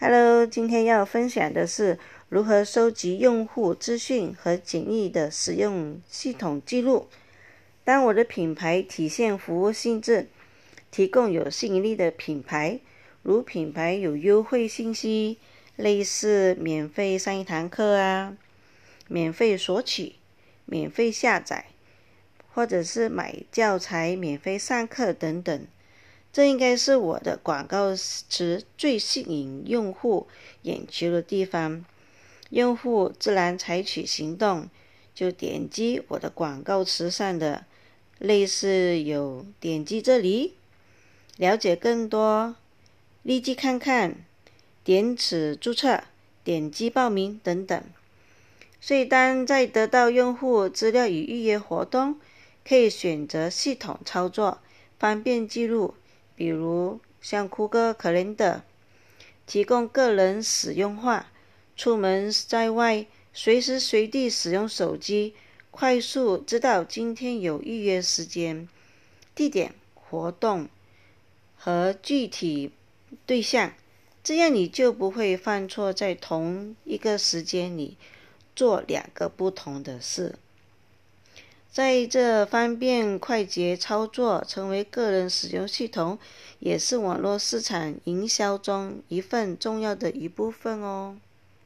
Hello，今天要分享的是如何收集用户资讯和简易的使用系统记录。当我的品牌体现服务性质，提供有吸引力的品牌，如品牌有优惠信息，类似免费上一堂课啊，免费索取，免费下载，或者是买教材免费上课等等。这应该是我的广告词最吸引用户眼球的地方，用户自然采取行动，就点击我的广告词上的类似有点击这里，了解更多，立即看看，点此注册，点击报名等等。所以当在得到用户资料与预约活动，可以选择系统操作，方便记录。比如像酷哥 Calendar，提供个人使用化，出门在外随时随地使用手机，快速知道今天有预约时间、地点、活动和具体对象，这样你就不会犯错，在同一个时间里做两个不同的事。在这方便快捷操作，成为个人使用系统，也是网络市场营销中一份重要的一部分哦。